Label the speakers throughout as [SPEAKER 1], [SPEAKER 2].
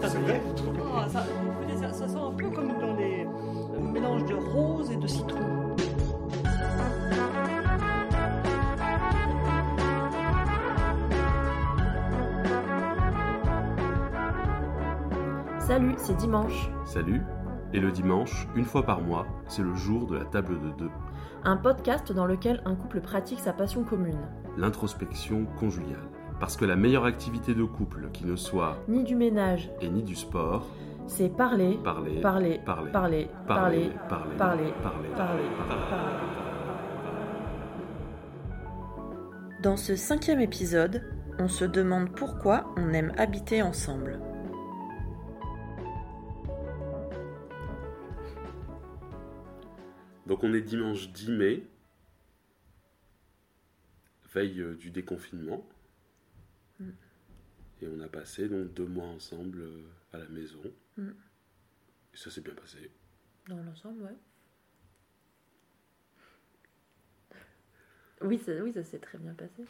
[SPEAKER 1] c'est pas vrai. Ah, ça, ça, ça, sent un peu comme dans les un mélange de rose et de citron.
[SPEAKER 2] Salut, c'est dimanche.
[SPEAKER 3] Salut. Et le dimanche, une fois par mois, c'est le jour de la table de deux.
[SPEAKER 2] Un podcast dans lequel un couple pratique sa passion commune.
[SPEAKER 3] L'introspection conjugale. Parce que la meilleure activité de couple qui ne soit
[SPEAKER 2] Ni du ménage,
[SPEAKER 3] et ni du sport,
[SPEAKER 2] c'est parler,
[SPEAKER 3] parler,
[SPEAKER 2] parler,
[SPEAKER 3] parler,
[SPEAKER 2] parler, parler,
[SPEAKER 3] parler,
[SPEAKER 2] parler,
[SPEAKER 3] parler,
[SPEAKER 2] parler, parler. Dans ce cinquième épisode, on se demande pourquoi on aime habiter ensemble.
[SPEAKER 3] Donc on est dimanche 10 mai, veille euh, du déconfinement.
[SPEAKER 2] Mm.
[SPEAKER 3] Et on a passé donc deux mois ensemble euh, à la maison.
[SPEAKER 2] Mm.
[SPEAKER 3] Et ça s'est bien passé.
[SPEAKER 2] Dans l'ensemble, ouais. Oui, ça, oui, ça s'est très bien passé.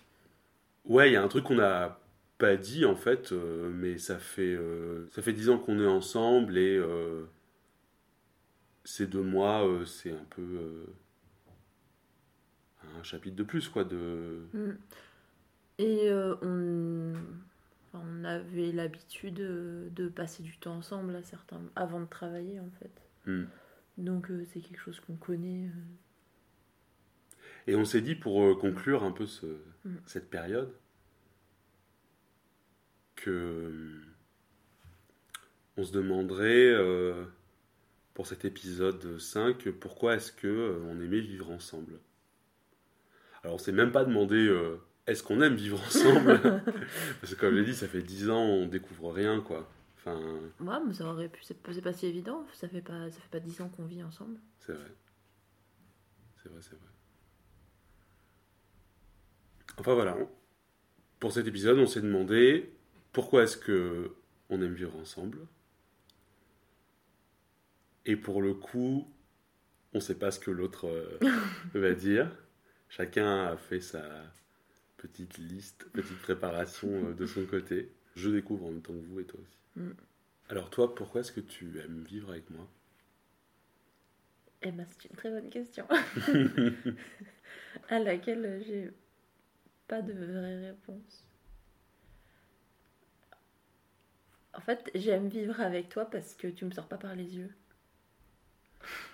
[SPEAKER 3] Ouais, il y a un truc qu'on n'a pas dit en fait, euh, mais ça fait euh, ça fait dix ans qu'on est ensemble et euh, ces deux mois, c'est un peu un chapitre de plus quoi de.
[SPEAKER 2] Mm. Et euh, on... enfin, on avait l'habitude euh, de passer du temps ensemble à certains... avant de travailler en fait.
[SPEAKER 3] Hmm.
[SPEAKER 2] Donc euh, c'est quelque chose qu'on connaît.
[SPEAKER 3] Et on s'est dit pour conclure un peu ce-
[SPEAKER 2] Mm.
[SPEAKER 3] cette période que on se demanderait euh, pour cet épisode 5 pourquoi est-ce que on aimait vivre ensemble? Alors on s'est même pas demandé euh, est-ce qu'on aime vivre ensemble parce que comme je l'ai dit ça fait 10 ans on découvre rien quoi. Enfin
[SPEAKER 2] Ouais, mais ça aurait pu. C'est pas si évident. Ça fait pas, ça fait pas 10 ans qu'on vit ensemble.
[SPEAKER 3] c'est vrai. C'est vrai, c'est vrai. Enfin voilà. Pour cet épisode, on s'est demandé pourquoi est-ce que on aime vivre ensemble. Et pour le coup, on ne sait pas ce que l'autre euh, va dire. Chacun a fait sa petite liste, petite préparation euh, de son côté. Je découvre en même temps que vous et toi aussi.
[SPEAKER 2] Mm.
[SPEAKER 3] Alors toi, pourquoi est-ce que tu aimes vivre avec moi?
[SPEAKER 2] Eh ben, c'est une très bonne question. à laquelle j'ai pas de vraie réponse. En fait, j'aime vivre avec toi parce que tu me sors pas par les yeux.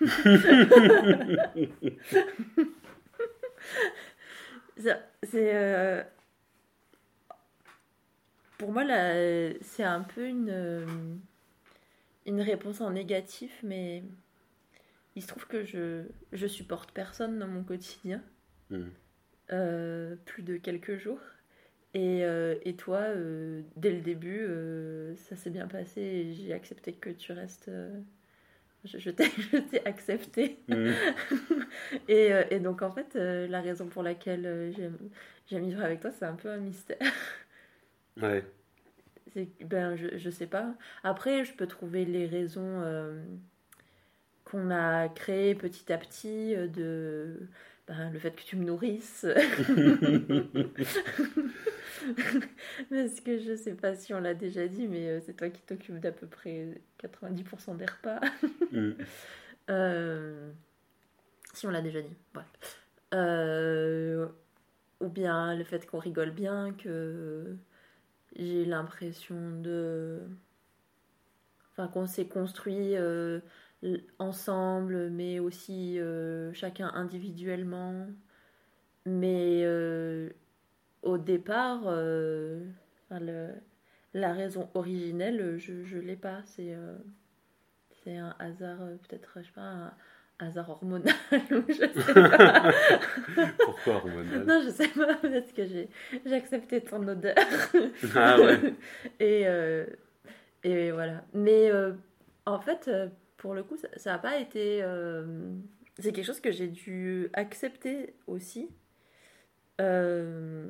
[SPEAKER 2] C'est. euh, Pour moi, là, c'est un peu une, euh, une réponse en négatif, mais il se trouve que je, je supporte personne dans mon quotidien,
[SPEAKER 3] Hmm.
[SPEAKER 2] euh, plus de quelques jours. Et, euh, et toi, euh, dès le début, ça s'est bien passé et j'ai accepté que tu restes. Je je t'ai accepté. Et, euh, et donc, en fait, euh, la raison pour laquelle euh, j'aime vivre avec toi, c'est un peu un mystère.
[SPEAKER 3] Ouais.
[SPEAKER 2] Ben, je, je sais pas. Après, je peux trouver les raisons euh, qu'on a créées petit à petit de ben, le fait que tu me nourrisses. Parce que je sais pas si on l'a déjà dit, mais euh, c'est toi qui t'occupes d'à peu près 90% des repas.
[SPEAKER 3] Hmm.
[SPEAKER 2] Euh, si on l'a déjà dit, bref. Euh, ou bien le fait qu'on rigole bien, que j'ai l'impression de. Enfin, qu'on s'est construit euh, ensemble, mais aussi euh, chacun individuellement. Mais euh, au départ, euh, enfin, le- la raison originelle, je ne l'ai pas. C'est. c'est un hasard, peut-être, je sais pas, un hasard hormonal ou je sais pas.
[SPEAKER 3] Pourquoi hormonal?
[SPEAKER 2] Non, je sais pas, peut-être que j'ai accepté ton odeur.
[SPEAKER 3] Ah ouais.
[SPEAKER 2] et, et voilà. Mais en fait, pour le coup, ça n'a pas été. euh, c'est quelque chose que j'ai dû accepter aussi. Euh,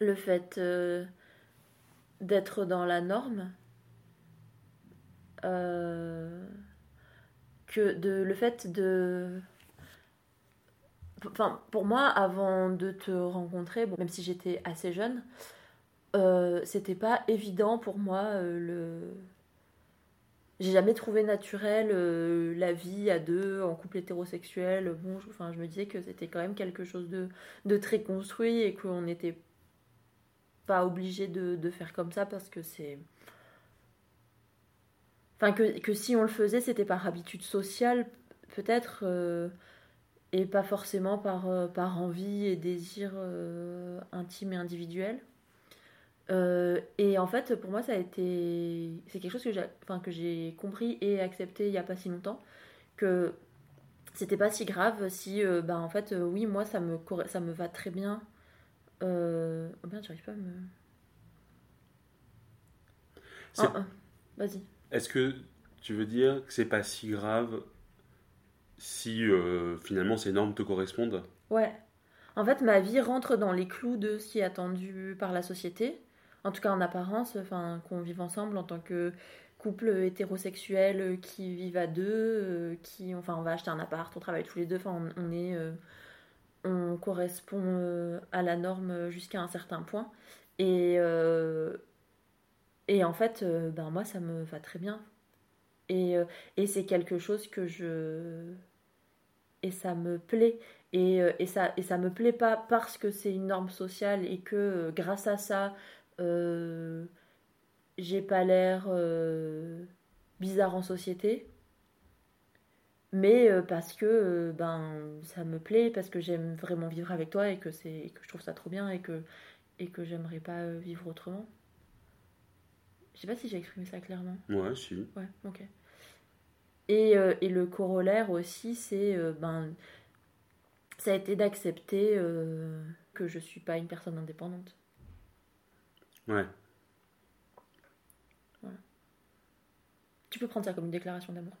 [SPEAKER 2] le fait euh, d'être dans la norme. Que de, le fait de. Enfin, pour moi, avant de te rencontrer, même si j'étais assez jeune, c'était pas évident pour moi le. J'ai jamais trouvé naturel euh, la vie à deux en couple hétérosexuel. Bon, je, enfin, je me disais que c'était quand même quelque chose de, très construit et qu'on n'était pas obligé de, faire comme ça parce que c'est. Enfin, que, si on le faisait, c'était par habitude sociale, peut-être, euh, et pas forcément par, euh, envie et désir intime et individuel. Euh, et en fait, pour moi, ça a été. C'est quelque chose que j'ai enfin, compris et accepté il n'y a pas si longtemps. Que c'était pas si grave si, euh, bah, en fait, euh, oui, moi, ça me, ça me va très bien. Euh... Oh merde, j'arrive pas à me. Ah, ah, Vas-y.
[SPEAKER 3] Est-ce que tu veux dire que c'est pas si grave si finalement ces normes te correspondent?
[SPEAKER 2] Ouais. En fait, ma vie rentre dans les clous de ce qui est attendu par la société. En tout cas, en apparence, qu'on vive ensemble en tant que couple hétérosexuel qui vivent à deux, euh, qui, enfin, on va acheter un appart, on travaille tous les deux, enfin, on, est, euh, on correspond euh, à la norme jusqu'à un certain point. Et, et en fait, ben moi, ça me va très bien. Et, et c'est quelque chose que je... Et ça me plaît. Et, et, ça, et ça me plaît pas parce que c'est une norme sociale et que grâce à ça, euh, j'ai pas l'air euh, bizarre en société. Mais euh, parce que ben, ça me plaît, parce que j'aime vraiment vivre avec toi et que, c'est, que je trouve ça trop bien et que, et que j'aimerais pas vivre autrement. Je sais pas si j'ai exprimé ça clairement.
[SPEAKER 3] Ouais, si.
[SPEAKER 2] Ouais, ok. Et, et le corollaire aussi, c'est ben, ça a été d'accepter que je suis pas une personne indépendante.
[SPEAKER 3] Ouais.
[SPEAKER 2] Tu peux prendre ça comme une déclaration d'amour.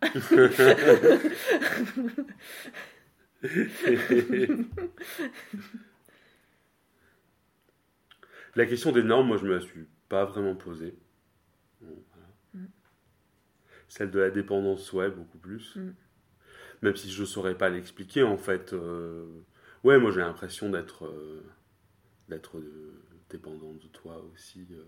[SPEAKER 3] La question des normes, moi, je me la suis pas vraiment posée. Bon, voilà.
[SPEAKER 2] Mm.
[SPEAKER 3] Celle de la dépendance, ouais, beaucoup plus.
[SPEAKER 2] Mm.
[SPEAKER 3] Même si je saurais pas l'expliquer, en fait. euh, Ouais, moi, j'ai l'impression d'être euh, d'être euh, dépendante de toi aussi. euh.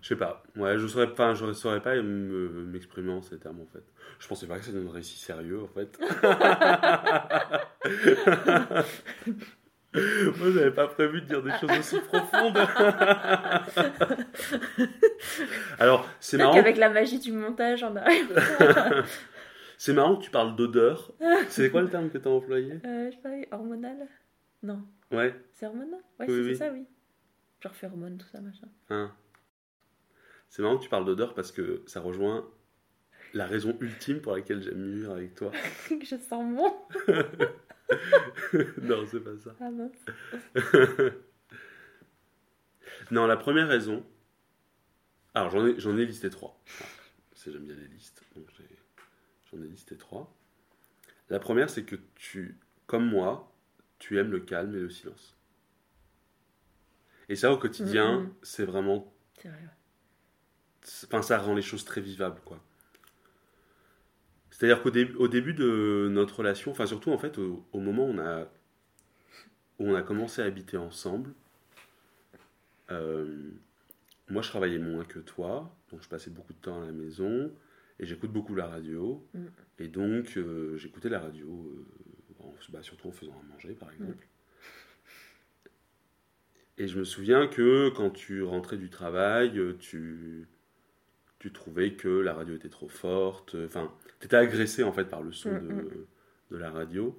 [SPEAKER 3] Je sais pas. Ouais, je saurais pas, je saurais pas me- m'exprimer en ces termes en fait. Je pensais pas que ça donnerait si sérieux en fait. Moi, j'avais pas prévu de dire des choses aussi profondes. Alors, c'est marrant.
[SPEAKER 2] qu'avec la magie du montage, on arrive.
[SPEAKER 3] C'est marrant que tu parles d'odeur. C'est quoi le terme que tu as employé?
[SPEAKER 2] Euh, je sais pas, hormonal? Non,
[SPEAKER 3] Ouais.
[SPEAKER 2] c'est hormonal? Ouais,
[SPEAKER 3] Oui,
[SPEAKER 2] si,
[SPEAKER 3] oui.
[SPEAKER 2] c'est ça, oui. Genre phéromones, tout ça, machin.
[SPEAKER 3] hein. C'est marrant que tu parles d'odeur parce que ça rejoint la raison ultime pour laquelle j'aime vivre avec toi.
[SPEAKER 2] que je sens bon.
[SPEAKER 3] non, c'est pas ça.
[SPEAKER 2] Ah mince.
[SPEAKER 3] Non, la première raison. Alors, j'en ai, j'en ai listé trois. C'est j'aime bien les listes. Donc, j'ai- j'en ai listé trois. La première, c'est que tu, comme moi, tu aimes le calme et le silence. Et ça, au quotidien, c'est vraiment.
[SPEAKER 2] C'est vrai.
[SPEAKER 3] Enfin, ça rend les choses très vivables, quoi. C'est-à-dire qu'au dé- au début de notre relation, enfin, surtout, en fait, au, au moment où on a, où on a commencé à habiter ensemble, euh, moi, je travaillais moins que toi, donc je passais beaucoup de temps à la maison et j'écoute beaucoup la radio.
[SPEAKER 2] Mm.
[SPEAKER 3] Et donc, euh, j'écoutais la radio, euh, en- bah, surtout en faisant à manger, par exemple. Et je me souviens que quand tu rentrais du travail, euh, tu, tu trouvais que la radio était trop forte. Enfin, tu étais agressé en fait par le son
[SPEAKER 2] Mm,
[SPEAKER 3] de,
[SPEAKER 2] mm.
[SPEAKER 3] de la radio.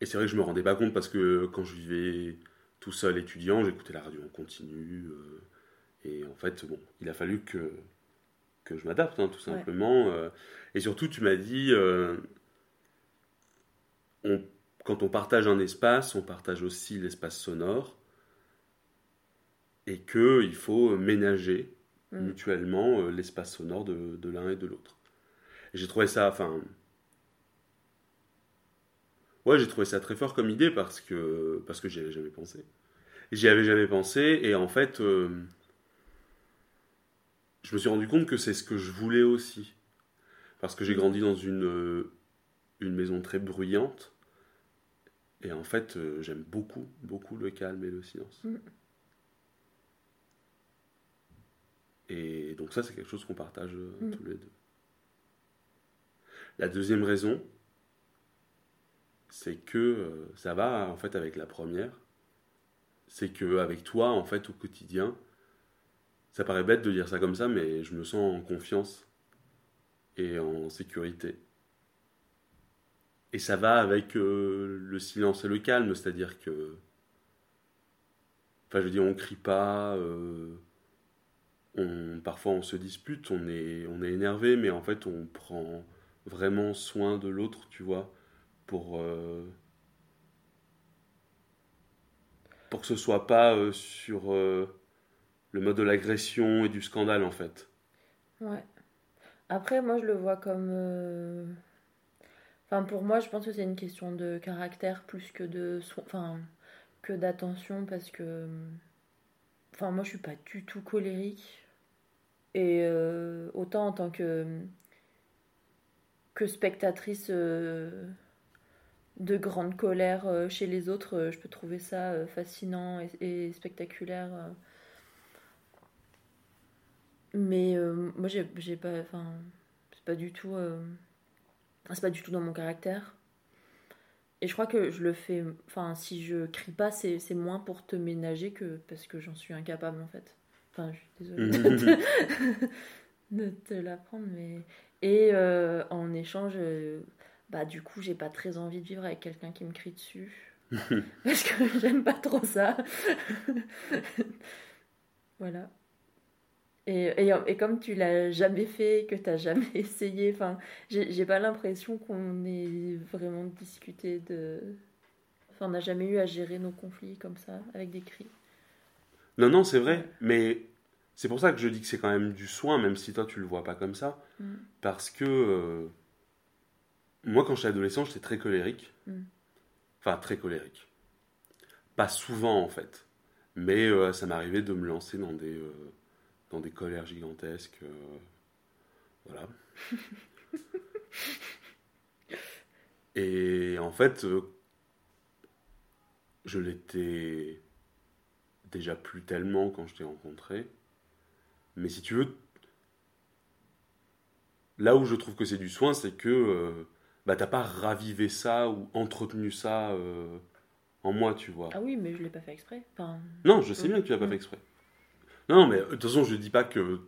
[SPEAKER 3] Et c'est vrai que je me rendais pas compte parce que quand je vivais tout seul étudiant, j'écoutais la radio en continu. euh, et en fait, bon, il a fallu que, que je m'adapte, hein, tout simplement. euh. et surtout, tu m'as dit, euh, on- quand on partage un espace, on partage aussi l'espace sonore. Et qu'il faut ménager
[SPEAKER 2] Mm.
[SPEAKER 3] mutuellement euh, l'espace sonore de, de l'un et de l'autre. J'ai trouvé ça, enfin. Ouais, j'ai trouvé ça très fort comme idée parce que, parce que j'y avais jamais pensé. J'y avais jamais pensé, et en fait, euh, je me suis rendu compte que c'est ce que je voulais aussi. Parce que j'ai grandi dans une, euh, une maison très bruyante. Et en fait, euh, j'aime beaucoup, beaucoup le calme et le silence.
[SPEAKER 2] Mm.
[SPEAKER 3] Et donc ça, c'est quelque chose qu'on partage euh,
[SPEAKER 2] Mm.
[SPEAKER 3] tous les deux. La deuxième raison, c'est que ça va en fait avec la première. C'est que avec toi, en fait, au quotidien, ça paraît bête de dire ça comme ça, mais je me sens en confiance et en sécurité. Et ça va avec euh, le silence et le calme, c'est-à-dire que. Enfin, je veux dire, on crie pas, euh, parfois on se dispute, on est, on est énervé, mais en fait, on prend vraiment soin de l'autre, tu vois, pour. euh, pour que ce soit pas sur le mode de l'agression et du scandale, en fait.
[SPEAKER 2] Ouais. Après, moi, je le vois comme. euh, Enfin, pour moi, je pense que c'est une question de caractère plus que de. Enfin, que d'attention parce que. Enfin, moi, je suis pas du tout colérique. Et euh, autant en tant que. que spectatrice euh, de grande colère chez les autres, je peux trouver ça fascinant et spectaculaire. Mais euh, moi, j'ai pas. Enfin, c'est pas du tout. euh, c'est pas du tout dans mon caractère. Et je crois que je le fais. Enfin, si je crie pas, c'est c'est moins pour te ménager que parce que j'en suis incapable en fait. Enfin, je suis désolée de te, de te l'apprendre, mais. Et euh, en échange, bah du coup, j'ai pas très envie de vivre avec quelqu'un qui me crie dessus. parce que j'aime pas trop ça. voilà. Et, et, et comme tu l'as jamais fait, que t'as jamais essayé, enfin, j'ai j'ai pas l'impression qu'on ait vraiment discuté de. Enfin, on n'a jamais eu à gérer nos conflits comme ça, avec des cris.
[SPEAKER 3] Non, non, c'est vrai, mais c'est pour ça que je dis que c'est quand même du soin, même si toi tu le vois pas comme ça.
[SPEAKER 2] Mm.
[SPEAKER 3] Parce que euh, moi, quand j'étais adolescent, j'étais très colérique.
[SPEAKER 2] Mm.
[SPEAKER 3] Enfin, très colérique. Pas souvent, en fait. Mais euh, ça m'arrivait de me lancer dans des, euh, dans des colères gigantesques. euh, voilà. Et en fait, euh, je l'étais déjà plus tellement quand je t'ai rencontré. Mais si tu veux, là où je trouve que c'est du soin, c'est que euh, bah, t'as pas ravivé ça ou entretenu ça euh, en moi, tu vois.
[SPEAKER 2] Ah oui, mais je l'ai pas fait exprès. Enfin,
[SPEAKER 3] Non, je sais bien que tu l'as pas
[SPEAKER 2] Mm.
[SPEAKER 3] fait exprès. Non, mais euh, de toute façon, je dis pas que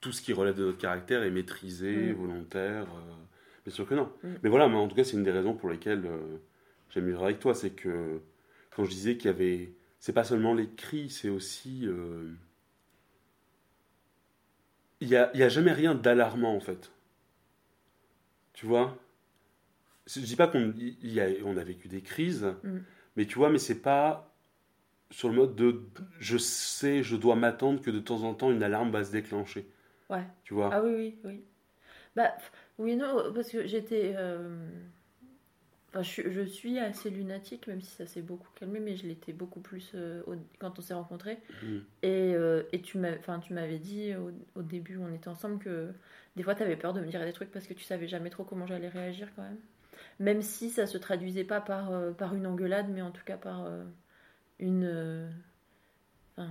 [SPEAKER 3] tout ce qui relève de notre caractère est maîtrisé,
[SPEAKER 2] Mm.
[SPEAKER 3] volontaire. euh, bien sûr que non.
[SPEAKER 2] Mm.
[SPEAKER 3] Mais voilà, mais en tout cas, c'est une des raisons pour lesquelles euh, j'aime vivre avec toi. C'est que quand je disais qu'il y avait. C'est pas seulement les cris, c'est aussi. euh, Il y a, il y a jamais rien d'alarmant, en fait. Tu vois? Je dis pas qu'on on a vécu des crises,
[SPEAKER 2] Mm.
[SPEAKER 3] mais tu vois, mais c'est pas sur le mode de je sais, je dois m'attendre que de temps en temps une alarme va se déclencher.
[SPEAKER 2] ouais.
[SPEAKER 3] Tu vois
[SPEAKER 2] Ah oui, oui, oui. Bah, oui, non, parce que j'étais. euh, Enfin, je, suis- je suis assez lunatique, même si ça s'est beaucoup calmé, mais je l'étais beaucoup plus euh, au- quand on s'est rencontrés.
[SPEAKER 3] Mm.
[SPEAKER 2] Et, euh, et tu m'as- enfin, tu m'avais dit au, au début on était ensemble que des fois tu avais peur de me dire des trucs parce que tu savais jamais trop comment j'allais réagir quand même. Même si ça se traduisait pas par, euh, par une engueulade, mais en tout cas par une. euh, Enfin,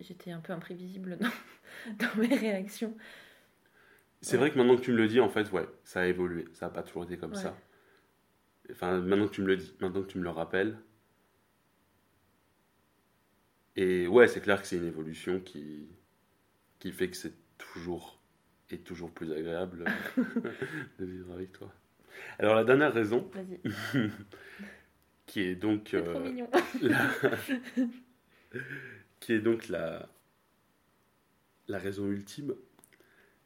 [SPEAKER 2] j'étais un peu imprévisible dans, dans mes réactions.
[SPEAKER 3] C'est vrai que maintenant que tu me le dis, en fait, ouais, ça a évolué. Ça n'a pas toujours été comme
[SPEAKER 2] Ouais.
[SPEAKER 3] ça. Enfin, maintenant que tu me le dis, maintenant que tu me le rappelles. Et ouais, c'est clair que c'est une évolution qui, qui fait que c'est toujours et toujours plus agréable de vivre avec toi. Alors la dernière raison,
[SPEAKER 2] Vas-y,
[SPEAKER 3] qui est donc
[SPEAKER 2] trop
[SPEAKER 3] euh,
[SPEAKER 2] mignon.
[SPEAKER 3] la- qui est donc la, la raison ultime,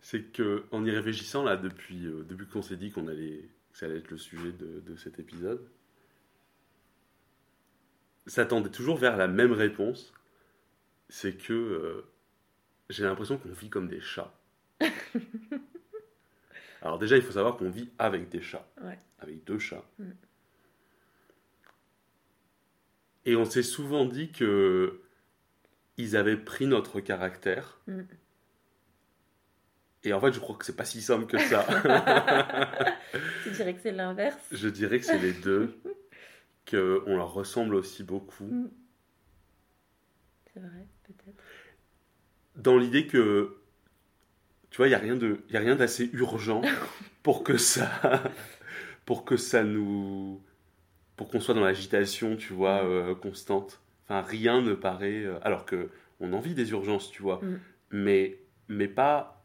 [SPEAKER 3] c'est que en y réfléchissant là depuis, euh, depuis qu'on s'est dit qu'on allait, que ça allait être le sujet de, de cet épisode, ça tendait toujours vers la même réponse, c'est que euh, j'ai l'impression qu'on vit comme des chats. Alors déjà, il faut savoir qu'on vit avec des chats,
[SPEAKER 2] Ouais.
[SPEAKER 3] avec deux chats.
[SPEAKER 2] Mm.
[SPEAKER 3] Et on s'est souvent dit que ils avaient pris notre caractère
[SPEAKER 2] Mm.
[SPEAKER 3] Et en fait, je crois que c'est pas si simple que ça.
[SPEAKER 2] tu dirais que c'est l'inverse?
[SPEAKER 3] Je dirais que c'est les deux, qu'on leur ressemble aussi beaucoup.
[SPEAKER 2] Mm. C'est vrai, peut-être.
[SPEAKER 3] Dans l'idée que, tu vois, il n'y a rien de, y a rien d'assez urgent pour que ça, pour que ça nous, pour qu'on soit dans l'agitation, tu vois, euh, constante. Enfin, rien ne paraît, euh, alors que on en vit des urgences, tu vois,
[SPEAKER 2] Mm.
[SPEAKER 3] mais, mais pas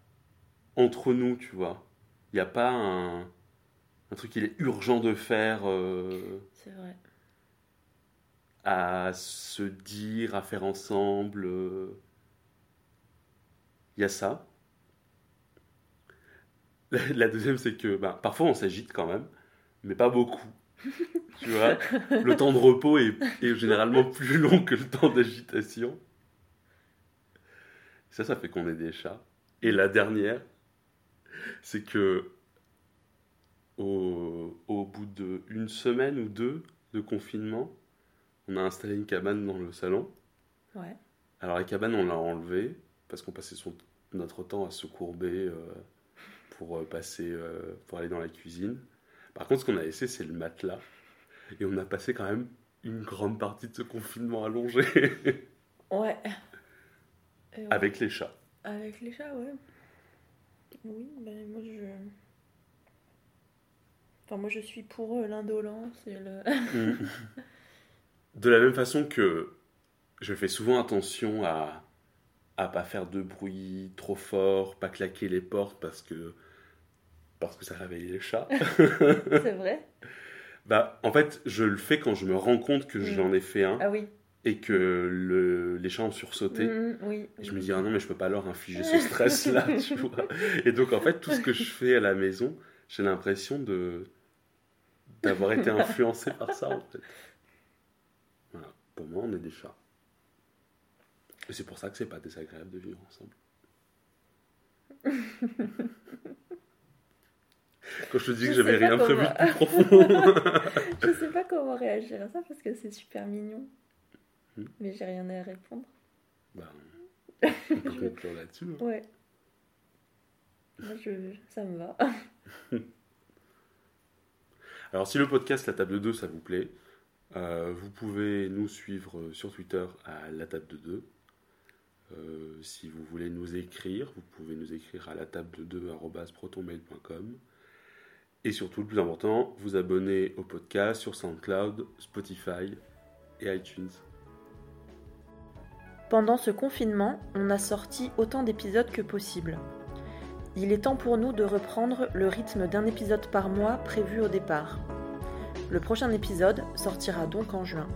[SPEAKER 3] entre nous, tu vois. Il n'y a pas un, un truc qu'il est urgent de faire. euh,
[SPEAKER 2] C'est vrai.
[SPEAKER 3] à se dire, à faire ensemble. Il y a ça. La, la deuxième, c'est que bah, parfois on s'agite quand même, mais pas beaucoup. tu vois, le temps de repos est, est généralement plus long que le temps d'agitation. Ça, ça fait qu'on est des chats. Et la dernière, c'est que au, au bout d'une semaine ou deux de confinement, on a installé une cabane dans le salon.
[SPEAKER 2] Ouais.
[SPEAKER 3] Alors la cabane, on l'a enlevée parce qu'on passait son- notre temps à se courber euh, pour euh, passer, euh, pour aller dans la cuisine. Par contre, ce qu'on a laissé, c'est le matelas. Et on a passé quand même une grande partie de ce confinement allongé
[SPEAKER 2] Ouais.
[SPEAKER 3] Avec les chats.
[SPEAKER 2] Avec les chats, ouais. Oui, ben moi je. Enfin, moi je suis pour euh, l'indolence et le.
[SPEAKER 3] De la même façon que je fais souvent attention à à pas faire de bruit trop fort, pas claquer les portes parce que parce que ça réveille les chats.
[SPEAKER 2] C'est vrai
[SPEAKER 3] Bah, en fait, je le fais quand je me rends compte que
[SPEAKER 2] Mm.
[SPEAKER 3] j'en ai fait un
[SPEAKER 2] Ah oui.
[SPEAKER 3] et que le, les chats ont sursauté.
[SPEAKER 2] Mm, oui.
[SPEAKER 3] Et je me dis, ah non, mais je peux pas leur infliger ce stress-là, tu vois. Et donc, en fait, tout ce que je fais à la maison, j'ai l'impression de d'avoir été influencé par ça, en fait. Voilà. Pour moi, on est des chats. Et c'est pour ça que c'est pas désagréable de vivre ensemble. Quand je te dis
[SPEAKER 2] Je
[SPEAKER 3] que j'avais rien prévu de plus profond.
[SPEAKER 2] Je sais pas comment réagir à ça parce que c'est super mignon.
[SPEAKER 3] Mm.
[SPEAKER 2] Mais j'ai rien à répondre.
[SPEAKER 3] bah, on peut conclure là-dessus. hein.
[SPEAKER 2] Ouais. Moi, je... ça me va.
[SPEAKER 3] Alors, si le podcast La Table de 2, ça vous plaît, euh, vous pouvez nous suivre sur Twitter à La Table de 2. Euh, si vous voulez nous écrire, vous pouvez nous écrire à la table de 2 protonmail.com. Et surtout, le plus important, vous abonner au podcast sur SoundCloud, Spotify et iTunes.
[SPEAKER 2] Pendant ce confinement, on a sorti autant d'épisodes que possible. Il est temps pour nous de reprendre le rythme d'un épisode par mois prévu au départ. Le prochain épisode sortira donc en juin.